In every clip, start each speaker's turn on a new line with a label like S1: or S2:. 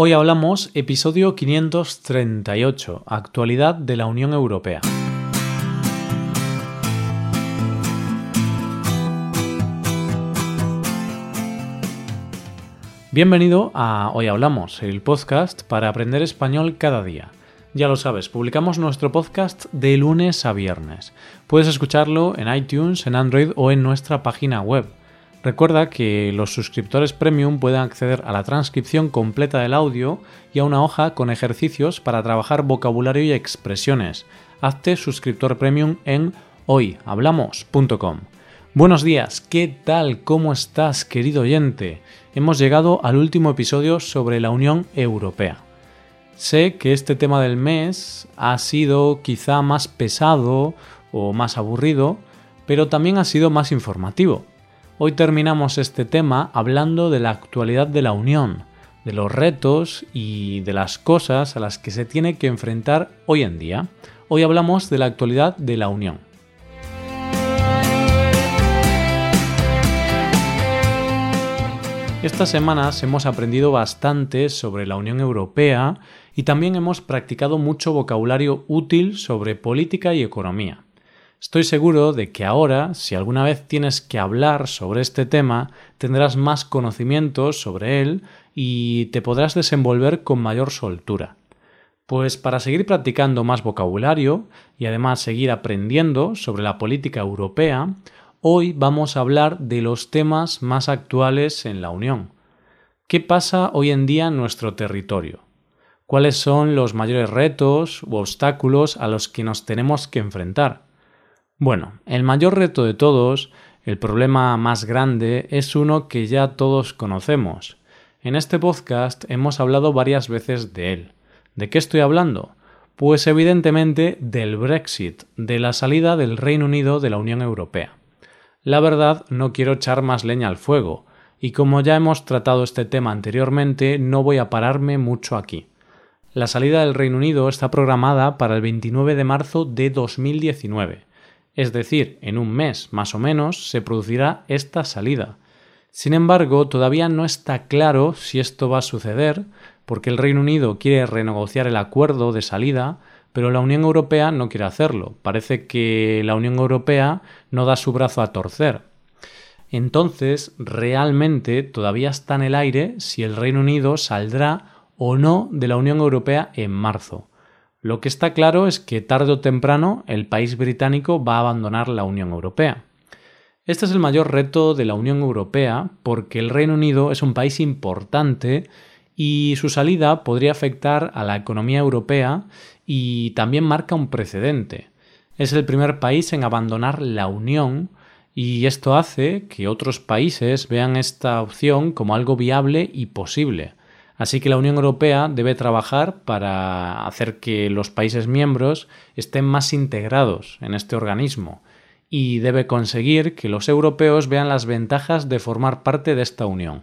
S1: Hoy hablamos episodio 538, actualidad de la Unión Europea. Bienvenido a Hoy Hablamos, el podcast para aprender español cada día. Ya lo sabes, publicamos nuestro podcast de lunes a viernes. Puedes escucharlo en iTunes, en Android o en nuestra página web Recuerda que los suscriptores premium pueden acceder a la transcripción completa del audio y a una hoja con ejercicios para trabajar vocabulario y expresiones. Hazte suscriptor premium en hoyhablamos.com. Buenos días, ¿qué tal? ¿Cómo estás, querido oyente? Hemos llegado al último episodio sobre la Unión Europea. Sé que este tema del mes ha sido quizá más pesado o más aburrido, pero también ha sido más informativo. Hoy terminamos este tema hablando de la actualidad de la Unión, de los retos y de las cosas a las que se tiene que enfrentar hoy en día. Hoy hablamos de la actualidad de la Unión. Estas semanas hemos aprendido bastante sobre la Unión Europea y también hemos practicado mucho vocabulario útil sobre política y economía. Estoy seguro de que ahora, si alguna vez tienes que hablar sobre este tema, tendrás más conocimientos sobre él y te podrás desenvolver con mayor soltura. Pues para seguir practicando más vocabulario y además seguir aprendiendo sobre la política europea, hoy vamos a hablar de los temas más actuales en la Unión. ¿Qué pasa hoy en día en nuestro territorio? ¿Cuáles son los mayores retos u obstáculos a los que nos tenemos que enfrentar? Bueno, el mayor reto de todos, el problema más grande, es uno que ya todos conocemos. En este podcast hemos hablado varias veces de él. ¿De qué estoy hablando? Pues evidentemente del Brexit, de la salida del Reino Unido de la Unión Europea. La verdad, no quiero echar más leña al fuego, y como ya hemos tratado este tema anteriormente, no voy a pararme mucho aquí. La salida del Reino Unido está programada para el 29 de marzo de 2019 es decir, en un mes más o menos se producirá esta salida. Sin embargo, todavía no está claro si esto va a suceder, porque el Reino Unido quiere renegociar el acuerdo de salida, pero la Unión Europea no quiere hacerlo. Parece que la Unión Europea no da su brazo a torcer. Entonces, realmente todavía está en el aire si el Reino Unido saldrá o no de la Unión Europea en marzo. Lo que está claro es que tarde o temprano el país británico va a abandonar la Unión Europea. Este es el mayor reto de la Unión Europea porque el Reino Unido es un país importante y su salida podría afectar a la economía europea y también marca un precedente. Es el primer país en abandonar la Unión y esto hace que otros países vean esta opción como algo viable y posible. Así que la Unión Europea debe trabajar para hacer que los países miembros estén más integrados en este organismo y debe conseguir que los europeos vean las ventajas de formar parte de esta Unión.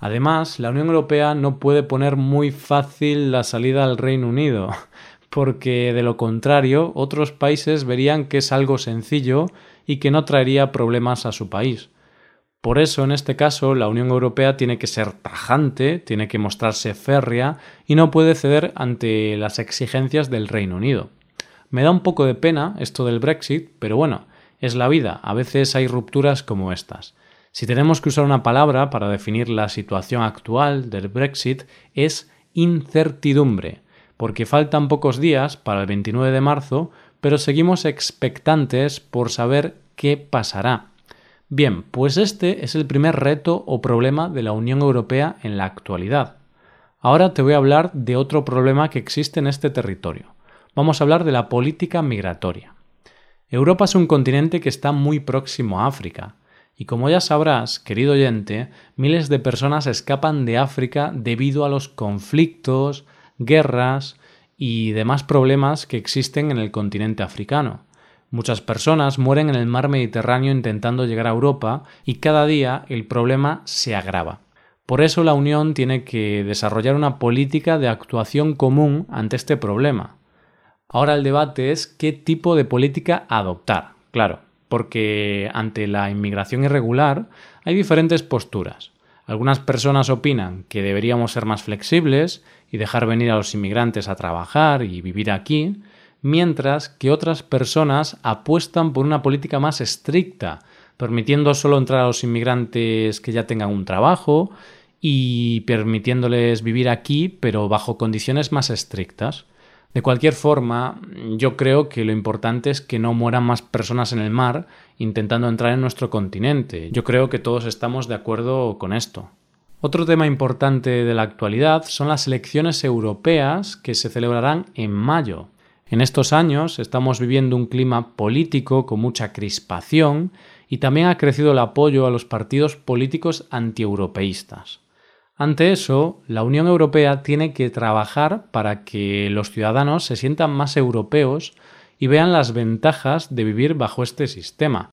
S1: Además, la Unión Europea no puede poner muy fácil la salida al Reino Unido, porque de lo contrario otros países verían que es algo sencillo y que no traería problemas a su país. Por eso, en este caso, la Unión Europea tiene que ser tajante, tiene que mostrarse férrea y no puede ceder ante las exigencias del Reino Unido. Me da un poco de pena esto del Brexit, pero bueno, es la vida, a veces hay rupturas como estas. Si tenemos que usar una palabra para definir la situación actual del Brexit es incertidumbre, porque faltan pocos días para el 29 de marzo, pero seguimos expectantes por saber qué pasará. Bien, pues este es el primer reto o problema de la Unión Europea en la actualidad. Ahora te voy a hablar de otro problema que existe en este territorio. Vamos a hablar de la política migratoria. Europa es un continente que está muy próximo a África, y como ya sabrás, querido oyente, miles de personas escapan de África debido a los conflictos, guerras y demás problemas que existen en el continente africano. Muchas personas mueren en el mar Mediterráneo intentando llegar a Europa y cada día el problema se agrava. Por eso la Unión tiene que desarrollar una política de actuación común ante este problema. Ahora el debate es qué tipo de política adoptar. Claro, porque ante la inmigración irregular hay diferentes posturas. Algunas personas opinan que deberíamos ser más flexibles y dejar venir a los inmigrantes a trabajar y vivir aquí, mientras que otras personas apuestan por una política más estricta, permitiendo solo entrar a los inmigrantes que ya tengan un trabajo y permitiéndoles vivir aquí, pero bajo condiciones más estrictas. De cualquier forma, yo creo que lo importante es que no mueran más personas en el mar intentando entrar en nuestro continente. Yo creo que todos estamos de acuerdo con esto. Otro tema importante de la actualidad son las elecciones europeas que se celebrarán en mayo. En estos años estamos viviendo un clima político con mucha crispación y también ha crecido el apoyo a los partidos políticos antieuropeístas. Ante eso, la Unión Europea tiene que trabajar para que los ciudadanos se sientan más europeos y vean las ventajas de vivir bajo este sistema.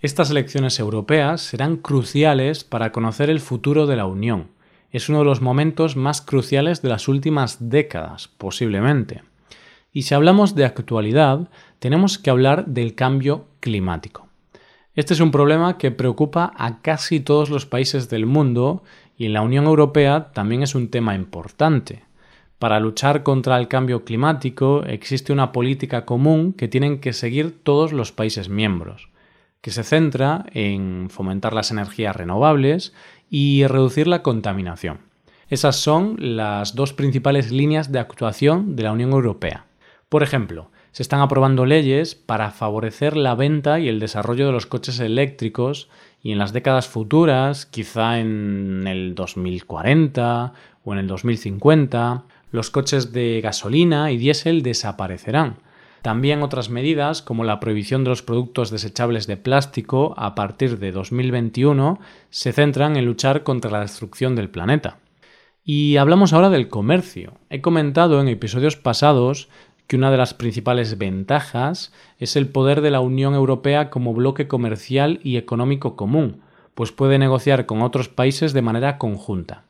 S1: Estas elecciones europeas serán cruciales para conocer el futuro de la Unión. Es uno de los momentos más cruciales de las últimas décadas, posiblemente. Y si hablamos de actualidad, tenemos que hablar del cambio climático. Este es un problema que preocupa a casi todos los países del mundo y en la Unión Europea también es un tema importante. Para luchar contra el cambio climático existe una política común que tienen que seguir todos los países miembros, que se centra en fomentar las energías renovables y reducir la contaminación. Esas son las dos principales líneas de actuación de la Unión Europea. Por ejemplo, se están aprobando leyes para favorecer la venta y el desarrollo de los coches eléctricos y en las décadas futuras, quizá en el 2040 o en el 2050, los coches de gasolina y diésel desaparecerán. También otras medidas, como la prohibición de los productos desechables de plástico a partir de 2021, se centran en luchar contra la destrucción del planeta. Y hablamos ahora del comercio. He comentado en episodios pasados que una de las principales ventajas es el poder de la Unión Europea como bloque comercial y económico común, pues puede negociar con otros países de manera conjunta.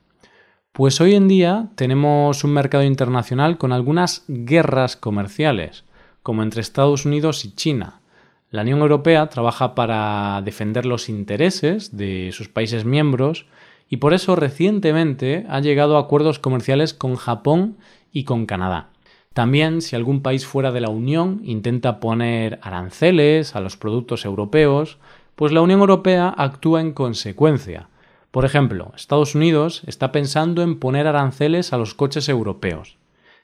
S1: Pues hoy en día tenemos un mercado internacional con algunas guerras comerciales, como entre Estados Unidos y China. La Unión Europea trabaja para defender los intereses de sus países miembros y por eso recientemente ha llegado a acuerdos comerciales con Japón y con Canadá. También, si algún país fuera de la Unión intenta poner aranceles a los productos europeos, pues la Unión Europea actúa en consecuencia. Por ejemplo, Estados Unidos está pensando en poner aranceles a los coches europeos.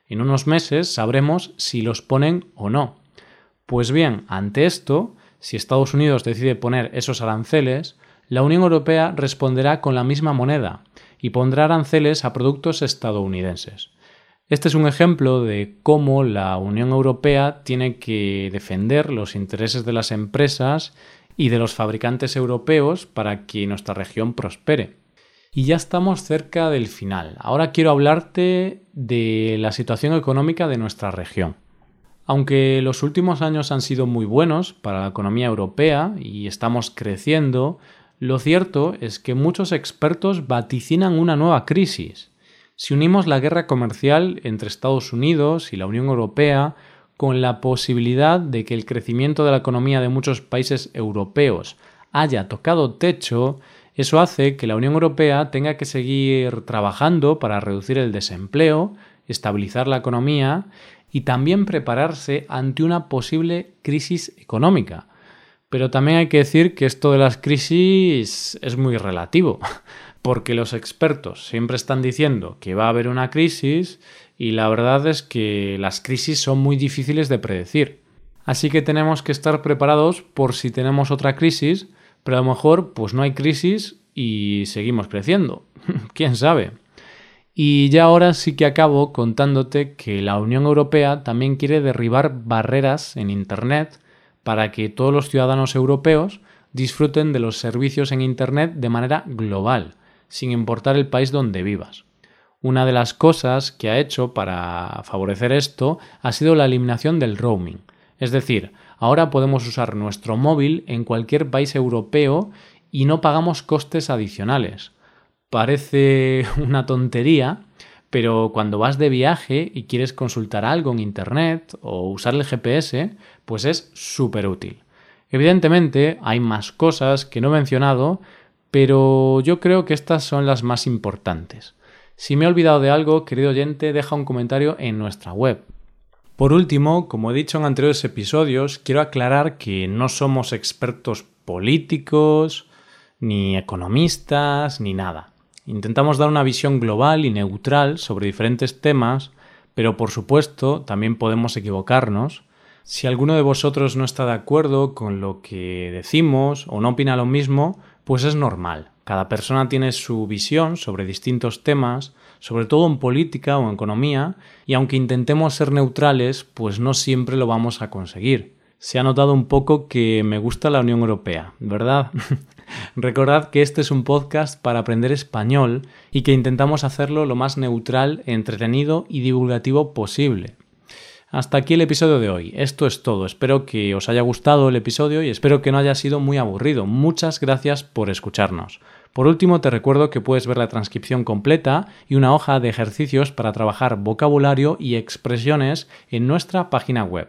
S1: En unos meses sabremos si los ponen o no. Pues bien, ante esto, si Estados Unidos decide poner esos aranceles, la Unión Europea responderá con la misma moneda y pondrá aranceles a productos estadounidenses. Este es un ejemplo de cómo la Unión Europea tiene que defender los intereses de las empresas y de los fabricantes europeos para que nuestra región prospere. Y ya estamos cerca del final. Ahora quiero hablarte de la situación económica de nuestra región. Aunque los últimos años han sido muy buenos para la economía europea y estamos creciendo, lo cierto es que muchos expertos vaticinan una nueva crisis. Si unimos la guerra comercial entre Estados Unidos y la Unión Europea con la posibilidad de que el crecimiento de la economía de muchos países europeos haya tocado techo, eso hace que la Unión Europea tenga que seguir trabajando para reducir el desempleo, estabilizar la economía y también prepararse ante una posible crisis económica. Pero también hay que decir que esto de las crisis es muy relativo porque los expertos siempre están diciendo que va a haber una crisis y la verdad es que las crisis son muy difíciles de predecir. Así que tenemos que estar preparados por si tenemos otra crisis, pero a lo mejor pues no hay crisis y seguimos creciendo. ¿Quién sabe? Y ya ahora sí que acabo contándote que la Unión Europea también quiere derribar barreras en Internet para que todos los ciudadanos europeos disfruten de los servicios en Internet de manera global sin importar el país donde vivas. Una de las cosas que ha hecho para favorecer esto ha sido la eliminación del roaming. Es decir, ahora podemos usar nuestro móvil en cualquier país europeo y no pagamos costes adicionales. Parece una tontería, pero cuando vas de viaje y quieres consultar algo en Internet o usar el GPS, pues es súper útil. Evidentemente hay más cosas que no he mencionado, pero yo creo que estas son las más importantes. Si me he olvidado de algo, querido oyente, deja un comentario en nuestra web. Por último, como he dicho en anteriores episodios, quiero aclarar que no somos expertos políticos, ni economistas, ni nada. Intentamos dar una visión global y neutral sobre diferentes temas, pero por supuesto también podemos equivocarnos. Si alguno de vosotros no está de acuerdo con lo que decimos o no opina lo mismo, pues es normal. Cada persona tiene su visión sobre distintos temas, sobre todo en política o en economía, y aunque intentemos ser neutrales, pues no siempre lo vamos a conseguir. Se ha notado un poco que me gusta la Unión Europea, ¿verdad? Recordad que este es un podcast para aprender español y que intentamos hacerlo lo más neutral, entretenido y divulgativo posible. Hasta aquí el episodio de hoy. Esto es todo. Espero que os haya gustado el episodio y espero que no haya sido muy aburrido. Muchas gracias por escucharnos. Por último, te recuerdo que puedes ver la transcripción completa y una hoja de ejercicios para trabajar vocabulario y expresiones en nuestra página web.